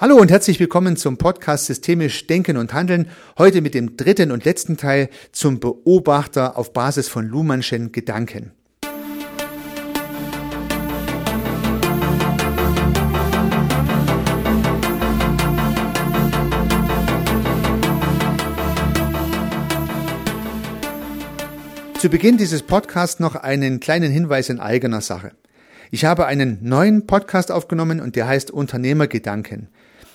Hallo und herzlich willkommen zum Podcast Systemisch Denken und Handeln. Heute mit dem dritten und letzten Teil zum Beobachter auf Basis von Luhmannschen Gedanken. Zu Beginn dieses Podcasts noch einen kleinen Hinweis in eigener Sache. Ich habe einen neuen Podcast aufgenommen und der heißt Unternehmergedanken.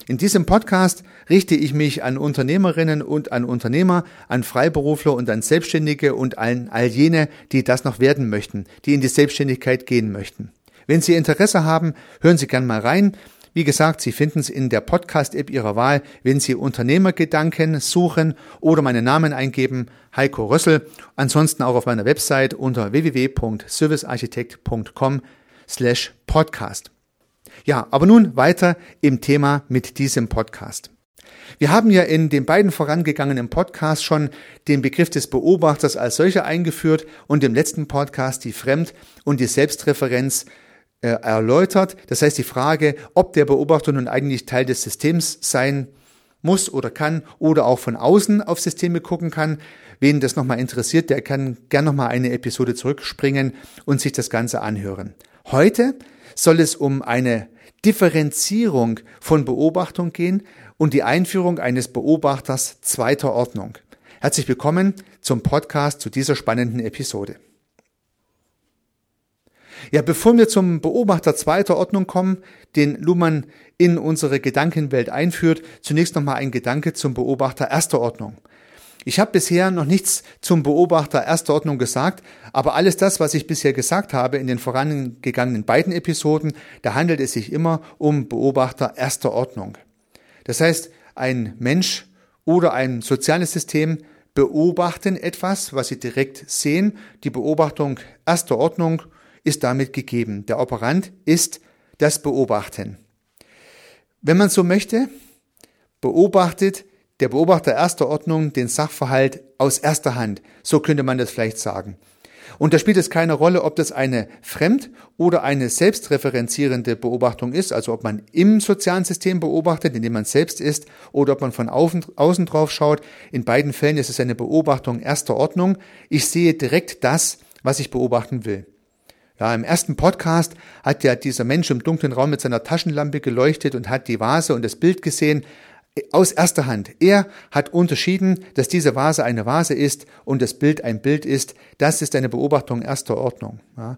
In diesem Podcast richte ich mich an Unternehmerinnen und an Unternehmer, an Freiberufler und an Selbstständige und an all jene, die das noch werden möchten, die in die Selbstständigkeit gehen möchten. Wenn Sie Interesse haben, hören Sie gern mal rein. Wie gesagt, Sie finden es in der Podcast-App Ihrer Wahl, wenn Sie Unternehmergedanken suchen oder meinen Namen eingeben, Heiko Rössel. Ansonsten auch auf meiner Website unter www.servicearchitekt.com slash podcast. Ja, aber nun weiter im Thema mit diesem Podcast. Wir haben ja in den beiden vorangegangenen Podcasts schon den Begriff des Beobachters als solcher eingeführt und im letzten Podcast die Fremd- und die Selbstreferenz äh, erläutert. Das heißt die Frage, ob der Beobachter nun eigentlich Teil des Systems sein muss oder kann oder auch von außen auf Systeme gucken kann. Wen das nochmal interessiert, der kann gern nochmal eine Episode zurückspringen und sich das Ganze anhören. Heute soll es um eine Differenzierung von Beobachtung gehen und die Einführung eines Beobachters zweiter Ordnung. Herzlich willkommen zum Podcast zu dieser spannenden Episode. Ja, bevor wir zum Beobachter zweiter Ordnung kommen, den Luhmann in unsere Gedankenwelt einführt, zunächst nochmal ein Gedanke zum Beobachter erster Ordnung. Ich habe bisher noch nichts zum Beobachter erster Ordnung gesagt, aber alles das, was ich bisher gesagt habe in den vorangegangenen beiden Episoden, da handelt es sich immer um Beobachter erster Ordnung. Das heißt, ein Mensch oder ein soziales System beobachten etwas, was sie direkt sehen. Die Beobachtung erster Ordnung ist damit gegeben. Der Operant ist das Beobachten. Wenn man so möchte, beobachtet der Beobachter erster Ordnung den Sachverhalt aus erster Hand. So könnte man das vielleicht sagen. Und da spielt es keine Rolle, ob das eine fremd- oder eine selbstreferenzierende Beobachtung ist, also ob man im sozialen System beobachtet, in dem man selbst ist, oder ob man von außen drauf schaut. In beiden Fällen ist es eine Beobachtung erster Ordnung. Ich sehe direkt das, was ich beobachten will. Ja, im ersten Podcast hat ja dieser Mensch im dunklen Raum mit seiner Taschenlampe geleuchtet und hat die Vase und das Bild gesehen aus erster Hand. Er hat unterschieden, dass diese Vase eine Vase ist und das Bild ein Bild ist. Das ist eine Beobachtung erster Ordnung. Ja.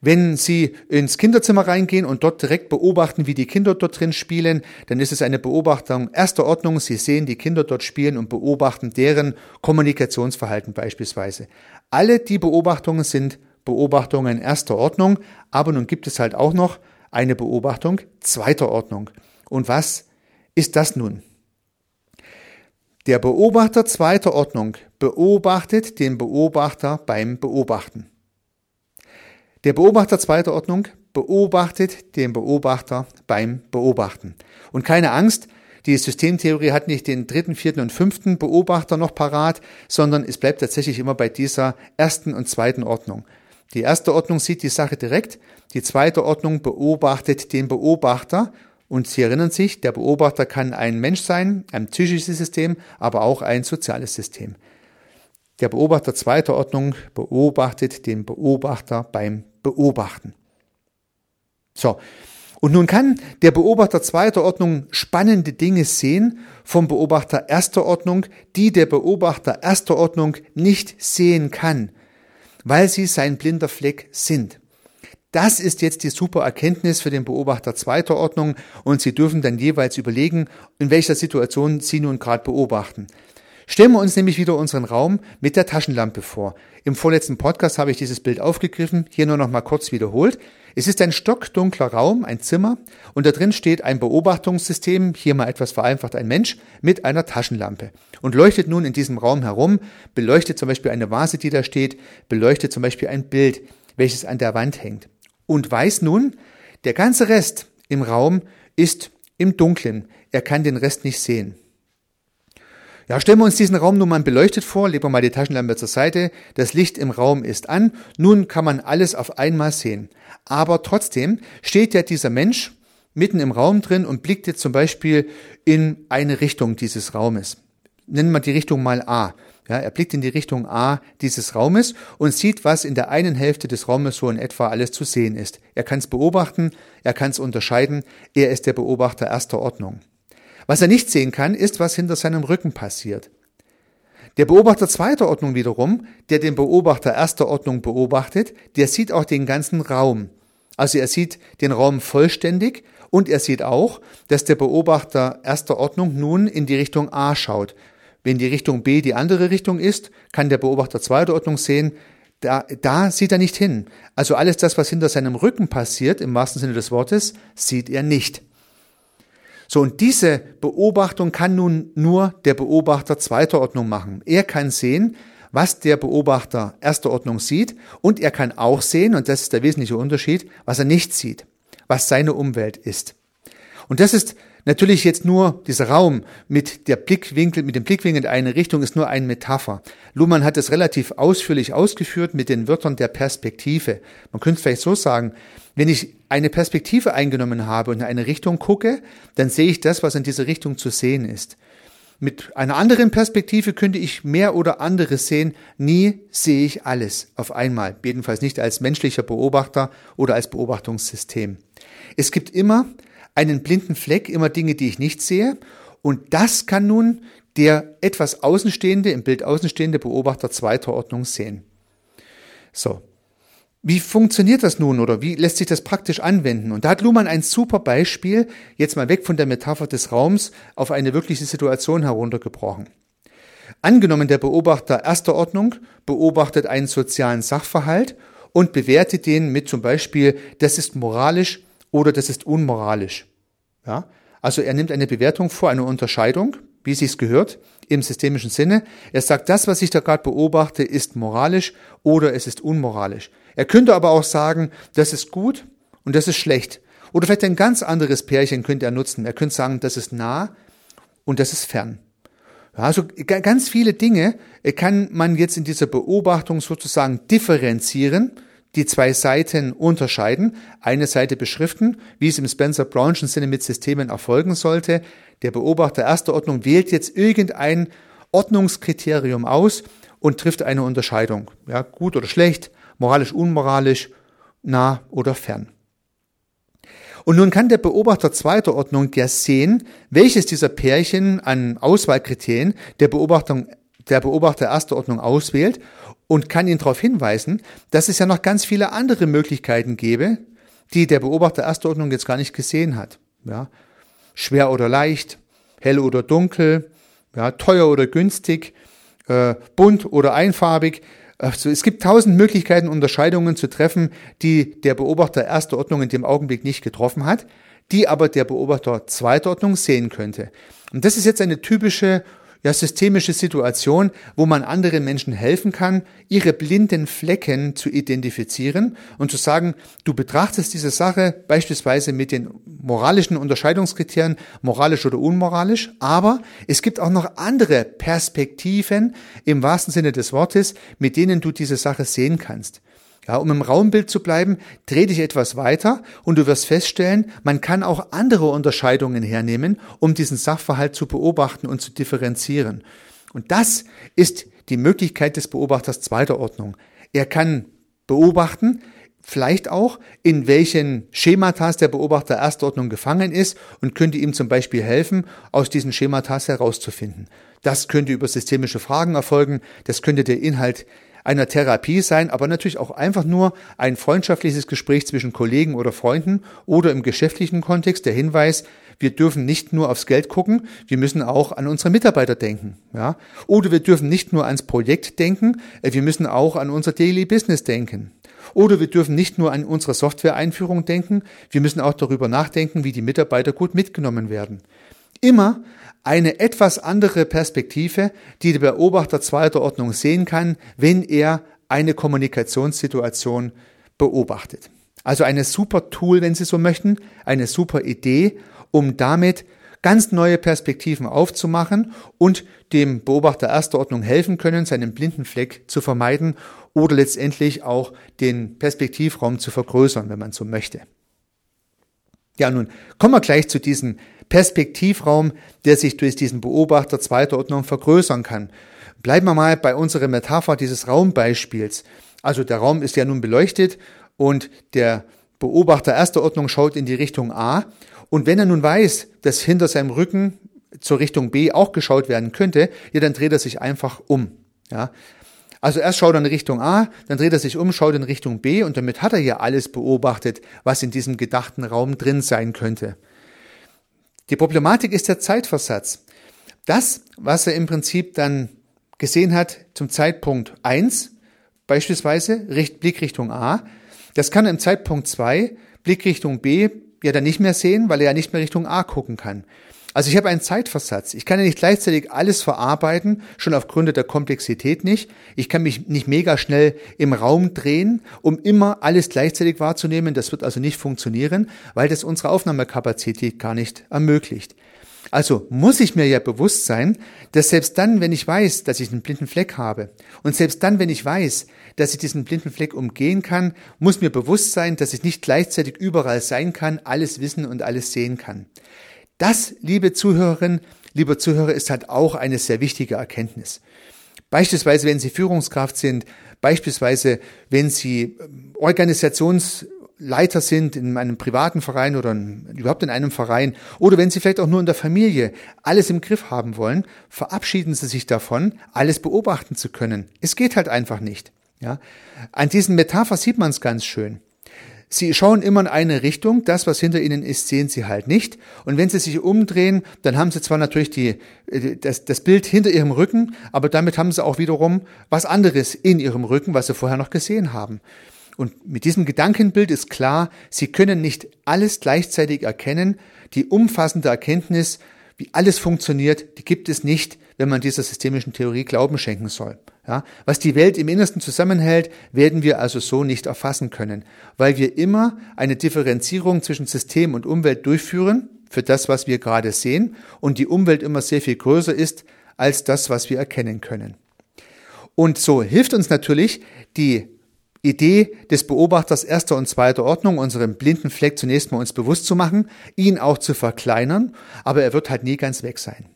Wenn Sie ins Kinderzimmer reingehen und dort direkt beobachten, wie die Kinder dort drin spielen, dann ist es eine Beobachtung erster Ordnung. Sie sehen die Kinder dort spielen und beobachten deren Kommunikationsverhalten beispielsweise. Alle die Beobachtungen sind Beobachtungen erster Ordnung, aber nun gibt es halt auch noch eine Beobachtung zweiter Ordnung. Und was ist das nun? Der Beobachter zweiter Ordnung beobachtet den Beobachter beim Beobachten. Der Beobachter zweiter Ordnung beobachtet den Beobachter beim Beobachten. Und keine Angst, die Systemtheorie hat nicht den dritten, vierten und fünften Beobachter noch parat, sondern es bleibt tatsächlich immer bei dieser ersten und zweiten Ordnung. Die erste Ordnung sieht die Sache direkt, die zweite Ordnung beobachtet den Beobachter und Sie erinnern sich, der Beobachter kann ein Mensch sein, ein psychisches System, aber auch ein soziales System. Der Beobachter zweiter Ordnung beobachtet den Beobachter beim Beobachten. So. Und nun kann der Beobachter zweiter Ordnung spannende Dinge sehen vom Beobachter erster Ordnung, die der Beobachter erster Ordnung nicht sehen kann, weil sie sein blinder Fleck sind. Das ist jetzt die super Erkenntnis für den Beobachter zweiter Ordnung und Sie dürfen dann jeweils überlegen, in welcher Situation Sie nun gerade beobachten. Stellen wir uns nämlich wieder unseren Raum mit der Taschenlampe vor. Im vorletzten Podcast habe ich dieses Bild aufgegriffen, hier nur noch mal kurz wiederholt. Es ist ein stockdunkler Raum, ein Zimmer, und da drin steht ein Beobachtungssystem, hier mal etwas vereinfacht ein Mensch, mit einer Taschenlampe und leuchtet nun in diesem Raum herum, beleuchtet zum Beispiel eine Vase, die da steht, beleuchtet zum Beispiel ein Bild, welches an der Wand hängt und weiß nun, der ganze Rest im Raum ist im Dunkeln. Er kann den Rest nicht sehen. Ja, stellen wir uns diesen Raum nun mal beleuchtet vor, legen wir mal die Taschenlampe zur Seite, das Licht im Raum ist an, nun kann man alles auf einmal sehen. Aber trotzdem steht ja dieser Mensch, mitten im Raum drin und blickt jetzt zum Beispiel in eine Richtung dieses Raumes. Nennen wir die Richtung mal A. Ja, er blickt in die Richtung A dieses Raumes und sieht, was in der einen Hälfte des Raumes so in etwa alles zu sehen ist. Er kann es beobachten, er kann es unterscheiden, er ist der Beobachter erster Ordnung. Was er nicht sehen kann, ist, was hinter seinem Rücken passiert. Der Beobachter zweiter Ordnung wiederum, der den Beobachter erster Ordnung beobachtet, der sieht auch den ganzen Raum. Also er sieht den Raum vollständig und er sieht auch, dass der Beobachter erster Ordnung nun in die Richtung A schaut. Wenn die Richtung B die andere Richtung ist, kann der Beobachter zweiter Ordnung sehen, da, da sieht er nicht hin. Also alles das, was hinter seinem Rücken passiert, im wahrsten Sinne des Wortes, sieht er nicht. So, und diese Beobachtung kann nun nur der Beobachter zweiter Ordnung machen. Er kann sehen, was der Beobachter erster Ordnung sieht und er kann auch sehen, und das ist der wesentliche Unterschied, was er nicht sieht, was seine Umwelt ist. Und das ist Natürlich jetzt nur dieser Raum mit der Blickwinkel, mit dem Blickwinkel in eine Richtung ist nur eine Metapher. Luhmann hat es relativ ausführlich ausgeführt mit den Wörtern der Perspektive. Man könnte vielleicht so sagen, wenn ich eine Perspektive eingenommen habe und in eine Richtung gucke, dann sehe ich das, was in dieser Richtung zu sehen ist. Mit einer anderen Perspektive könnte ich mehr oder anderes sehen. Nie sehe ich alles auf einmal. Jedenfalls nicht als menschlicher Beobachter oder als Beobachtungssystem. Es gibt immer einen blinden Fleck, immer Dinge, die ich nicht sehe. Und das kann nun der etwas außenstehende, im Bild außenstehende Beobachter zweiter Ordnung sehen. So. Wie funktioniert das nun oder wie lässt sich das praktisch anwenden? Und da hat Luhmann ein super Beispiel, jetzt mal weg von der Metapher des Raums, auf eine wirkliche Situation heruntergebrochen. Angenommen, der Beobachter erster Ordnung beobachtet einen sozialen Sachverhalt und bewertet den mit zum Beispiel, das ist moralisch oder das ist unmoralisch. Ja? Also er nimmt eine Bewertung vor, eine Unterscheidung, wie es sich gehört, im systemischen Sinne. Er sagt, das, was ich da gerade beobachte, ist moralisch oder es ist unmoralisch. Er könnte aber auch sagen, das ist gut und das ist schlecht. Oder vielleicht ein ganz anderes Pärchen könnte er nutzen. Er könnte sagen, das ist nah und das ist fern. Also ganz viele Dinge kann man jetzt in dieser Beobachtung sozusagen differenzieren die zwei Seiten unterscheiden, eine Seite beschriften, wie es im Spencer Brownschen Sinne mit Systemen erfolgen sollte. Der Beobachter erster Ordnung wählt jetzt irgendein Ordnungskriterium aus und trifft eine Unterscheidung. Ja, gut oder schlecht, moralisch, unmoralisch, nah oder fern. Und nun kann der Beobachter zweiter Ordnung ja sehen, welches dieser Pärchen an Auswahlkriterien der Beobachtung der Beobachter erster Ordnung auswählt und kann ihn darauf hinweisen, dass es ja noch ganz viele andere Möglichkeiten gäbe, die der Beobachter erster Ordnung jetzt gar nicht gesehen hat. Ja, schwer oder leicht, hell oder dunkel, ja, teuer oder günstig, äh, bunt oder einfarbig. Also es gibt tausend Möglichkeiten, Unterscheidungen zu treffen, die der Beobachter erster Ordnung in dem Augenblick nicht getroffen hat, die aber der Beobachter zweiter Ordnung sehen könnte. Und das ist jetzt eine typische ja, systemische Situation, wo man anderen Menschen helfen kann, ihre blinden Flecken zu identifizieren und zu sagen, du betrachtest diese Sache beispielsweise mit den moralischen Unterscheidungskriterien, moralisch oder unmoralisch, aber es gibt auch noch andere Perspektiven im wahrsten Sinne des Wortes, mit denen du diese Sache sehen kannst. Ja, um im Raumbild zu bleiben, dreh dich etwas weiter und du wirst feststellen, man kann auch andere Unterscheidungen hernehmen, um diesen Sachverhalt zu beobachten und zu differenzieren. Und das ist die Möglichkeit des Beobachters zweiter Ordnung. Er kann beobachten, vielleicht auch, in welchen Schematas der Beobachter erster Ordnung gefangen ist und könnte ihm zum Beispiel helfen, aus diesen Schematas herauszufinden. Das könnte über systemische Fragen erfolgen, das könnte der Inhalt einer Therapie sein, aber natürlich auch einfach nur ein freundschaftliches Gespräch zwischen Kollegen oder Freunden oder im geschäftlichen Kontext der Hinweis, wir dürfen nicht nur aufs Geld gucken, wir müssen auch an unsere Mitarbeiter denken, ja? Oder wir dürfen nicht nur ans Projekt denken, äh, wir müssen auch an unser Daily Business denken. Oder wir dürfen nicht nur an unsere Software-Einführung denken, wir müssen auch darüber nachdenken, wie die Mitarbeiter gut mitgenommen werden. Immer eine etwas andere Perspektive, die der Beobachter zweiter Ordnung sehen kann, wenn er eine Kommunikationssituation beobachtet. Also eine super Tool, wenn Sie so möchten, eine super Idee, um damit ganz neue Perspektiven aufzumachen und dem Beobachter erster Ordnung helfen können, seinen blinden Fleck zu vermeiden oder letztendlich auch den Perspektivraum zu vergrößern, wenn man so möchte. Ja, nun kommen wir gleich zu diesem Perspektivraum, der sich durch diesen Beobachter zweiter Ordnung vergrößern kann. Bleiben wir mal bei unserer Metapher dieses Raumbeispiels. Also der Raum ist ja nun beleuchtet und der Beobachter erster Ordnung schaut in die Richtung A. Und wenn er nun weiß, dass hinter seinem Rücken zur Richtung B auch geschaut werden könnte, ja, dann dreht er sich einfach um. Ja. Also erst schaut er in Richtung A, dann dreht er sich um, schaut in Richtung B und damit hat er ja alles beobachtet, was in diesem gedachten Raum drin sein könnte. Die Problematik ist der Zeitversatz. Das, was er im Prinzip dann gesehen hat zum Zeitpunkt 1, beispielsweise Blickrichtung A, das kann er im Zeitpunkt 2, Blickrichtung B, ja dann nicht mehr sehen, weil er ja nicht mehr Richtung A gucken kann. Also ich habe einen Zeitversatz. Ich kann ja nicht gleichzeitig alles verarbeiten, schon aufgrund der Komplexität nicht. Ich kann mich nicht mega schnell im Raum drehen, um immer alles gleichzeitig wahrzunehmen. Das wird also nicht funktionieren, weil das unsere Aufnahmekapazität gar nicht ermöglicht. Also muss ich mir ja bewusst sein, dass selbst dann, wenn ich weiß, dass ich einen blinden Fleck habe und selbst dann, wenn ich weiß, dass ich diesen blinden Fleck umgehen kann, muss mir bewusst sein, dass ich nicht gleichzeitig überall sein kann, alles wissen und alles sehen kann. Das, liebe Zuhörerinnen, lieber Zuhörer, ist halt auch eine sehr wichtige Erkenntnis. Beispielsweise, wenn Sie Führungskraft sind, beispielsweise, wenn Sie ähm, Organisationsleiter sind in einem privaten Verein oder überhaupt in einem Verein oder wenn Sie vielleicht auch nur in der Familie alles im Griff haben wollen, verabschieden Sie sich davon, alles beobachten zu können. Es geht halt einfach nicht. Ja? An diesen Metapher sieht man es ganz schön. Sie schauen immer in eine Richtung, das, was hinter ihnen ist, sehen sie halt nicht. Und wenn sie sich umdrehen, dann haben sie zwar natürlich die, äh, das, das Bild hinter ihrem Rücken, aber damit haben sie auch wiederum was anderes in ihrem Rücken, was sie vorher noch gesehen haben. Und mit diesem Gedankenbild ist klar, sie können nicht alles gleichzeitig erkennen. Die umfassende Erkenntnis, wie alles funktioniert, die gibt es nicht, wenn man dieser systemischen Theorie Glauben schenken soll. Ja, was die Welt im Innersten zusammenhält, werden wir also so nicht erfassen können, weil wir immer eine Differenzierung zwischen System und Umwelt durchführen für das, was wir gerade sehen und die Umwelt immer sehr viel größer ist als das, was wir erkennen können. Und so hilft uns natürlich die Idee des Beobachters erster und zweiter Ordnung, unseren blinden Fleck zunächst mal uns bewusst zu machen, ihn auch zu verkleinern, aber er wird halt nie ganz weg sein.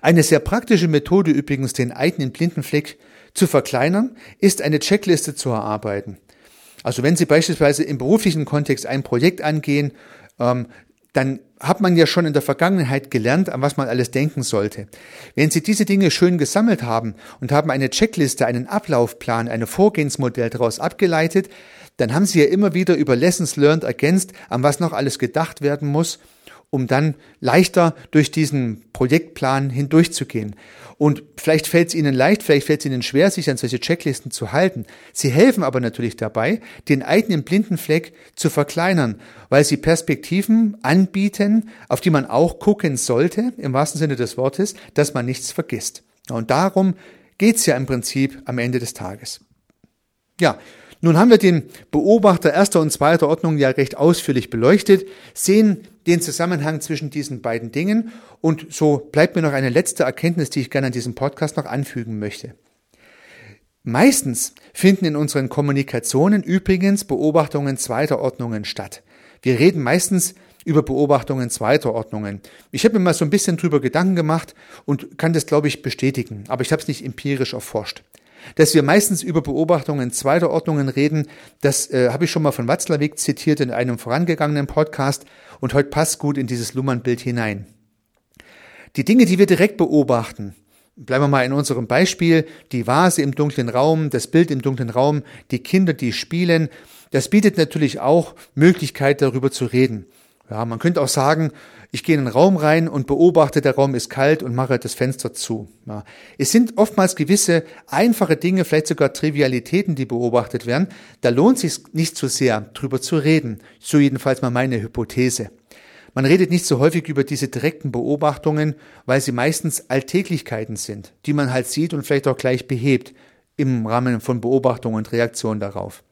Eine sehr praktische Methode übrigens, den eigenen Blindenfleck zu verkleinern, ist eine Checkliste zu erarbeiten. Also wenn Sie beispielsweise im beruflichen Kontext ein Projekt angehen, ähm, dann hat man ja schon in der Vergangenheit gelernt, an was man alles denken sollte. Wenn Sie diese Dinge schön gesammelt haben und haben eine Checkliste, einen Ablaufplan, ein Vorgehensmodell daraus abgeleitet, dann haben Sie ja immer wieder über Lessons learned ergänzt, an was noch alles gedacht werden muss um dann leichter durch diesen Projektplan hindurchzugehen. Und vielleicht fällt es Ihnen leicht, vielleicht fällt es Ihnen schwer, sich an solche Checklisten zu halten. Sie helfen aber natürlich dabei, den eigenen blinden Fleck zu verkleinern, weil sie Perspektiven anbieten, auf die man auch gucken sollte, im wahrsten Sinne des Wortes, dass man nichts vergisst. Und darum geht's ja im Prinzip am Ende des Tages. Ja, nun haben wir den Beobachter erster und zweiter Ordnung ja recht ausführlich beleuchtet, sehen den Zusammenhang zwischen diesen beiden Dingen und so bleibt mir noch eine letzte Erkenntnis, die ich gerne an diesem Podcast noch anfügen möchte. Meistens finden in unseren Kommunikationen übrigens Beobachtungen zweiter Ordnungen statt. Wir reden meistens über Beobachtungen zweiter Ordnungen. Ich habe mir mal so ein bisschen drüber Gedanken gemacht und kann das, glaube ich, bestätigen, aber ich habe es nicht empirisch erforscht. Dass wir meistens über Beobachtungen zweiter Ordnungen reden, das äh, habe ich schon mal von Watzlawick zitiert in einem vorangegangenen Podcast und heute passt gut in dieses Luhmann-Bild hinein. Die Dinge, die wir direkt beobachten, bleiben wir mal in unserem Beispiel, die Vase im dunklen Raum, das Bild im dunklen Raum, die Kinder, die spielen, das bietet natürlich auch Möglichkeit, darüber zu reden. Ja, man könnte auch sagen, ich gehe in den Raum rein und beobachte, der Raum ist kalt und mache das Fenster zu. Ja. Es sind oftmals gewisse einfache Dinge, vielleicht sogar Trivialitäten, die beobachtet werden. Da lohnt es sich nicht so sehr, drüber zu reden. So jedenfalls mal meine Hypothese. Man redet nicht so häufig über diese direkten Beobachtungen, weil sie meistens Alltäglichkeiten sind, die man halt sieht und vielleicht auch gleich behebt im Rahmen von Beobachtungen und Reaktionen darauf.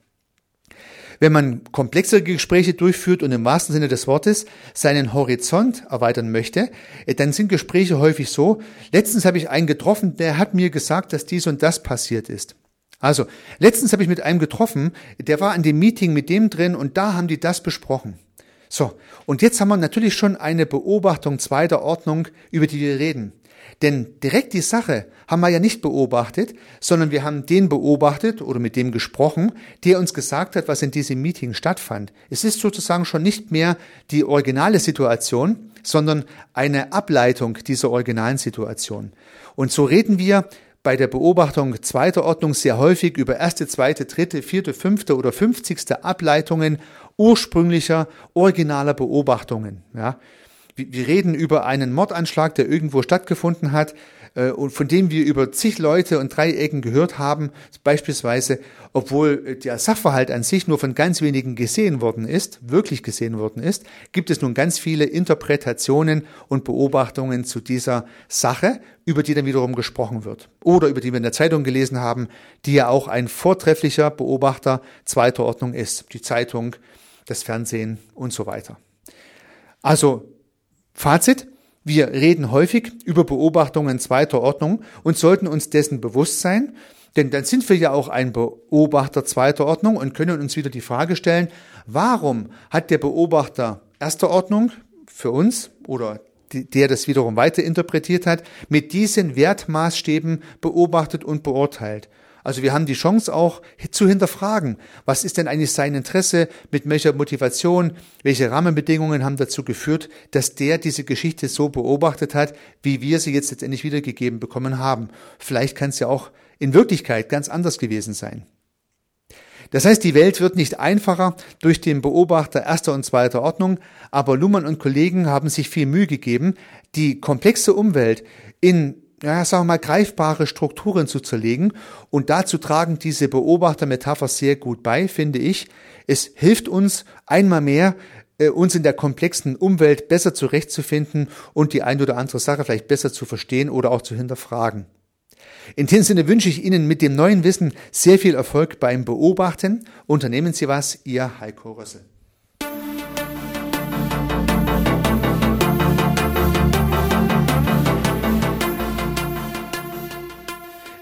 Wenn man komplexere Gespräche durchführt und im wahrsten Sinne des Wortes seinen Horizont erweitern möchte, äh, dann sind Gespräche häufig so, letztens habe ich einen getroffen, der hat mir gesagt, dass dies und das passiert ist. Also, letztens habe ich mit einem getroffen, der war an dem Meeting mit dem drin und da haben die das besprochen. So, und jetzt haben wir natürlich schon eine Beobachtung zweiter Ordnung, über die wir reden. Denn direkt die Sache haben wir ja nicht beobachtet, sondern wir haben den beobachtet oder mit dem gesprochen, der uns gesagt hat, was in diesem Meeting stattfand. Es ist sozusagen schon nicht mehr die originale Situation, sondern eine Ableitung dieser originalen Situation. Und so reden wir bei der Beobachtung zweiter Ordnung sehr häufig über erste, zweite, dritte, vierte, fünfte oder fünfzigste Ableitungen ursprünglicher, originaler Beobachtungen. Ja wir reden über einen Mordanschlag, der irgendwo stattgefunden hat äh, und von dem wir über zig Leute und drei Ecken gehört haben, beispielsweise, obwohl der Sachverhalt an sich nur von ganz wenigen gesehen worden ist, wirklich gesehen worden ist, gibt es nun ganz viele Interpretationen und Beobachtungen zu dieser Sache, über die dann wiederum gesprochen wird. Oder über die wir in der Zeitung gelesen haben, die ja auch ein vortrefflicher Beobachter zweiter Ordnung ist. Die Zeitung, das Fernsehen und so weiter. Also Fazit, wir reden häufig über Beobachtungen zweiter Ordnung und sollten uns dessen bewusst sein, denn dann sind wir ja auch ein Beobachter zweiter Ordnung und können uns wieder die Frage stellen, warum hat der Beobachter erster Ordnung für uns oder der das wiederum weiter interpretiert hat, mit diesen Wertmaßstäben beobachtet und beurteilt. Also wir haben die Chance auch zu hinterfragen, was ist denn eigentlich sein Interesse, mit welcher Motivation, welche Rahmenbedingungen haben dazu geführt, dass der diese Geschichte so beobachtet hat, wie wir sie jetzt letztendlich wiedergegeben bekommen haben. Vielleicht kann es ja auch in Wirklichkeit ganz anders gewesen sein. Das heißt, die Welt wird nicht einfacher durch den Beobachter erster und zweiter Ordnung, aber Luhmann und Kollegen haben sich viel Mühe gegeben, die komplexe Umwelt in ja, sagen wir mal, greifbare Strukturen zu zerlegen. Und dazu tragen diese Beobachtermetapher sehr gut bei, finde ich. Es hilft uns einmal mehr, äh, uns in der komplexen Umwelt besser zurechtzufinden und die ein oder andere Sache vielleicht besser zu verstehen oder auch zu hinterfragen. In dem Sinne wünsche ich Ihnen mit dem neuen Wissen sehr viel Erfolg beim Beobachten. Unternehmen Sie was, Ihr Heiko Rössel.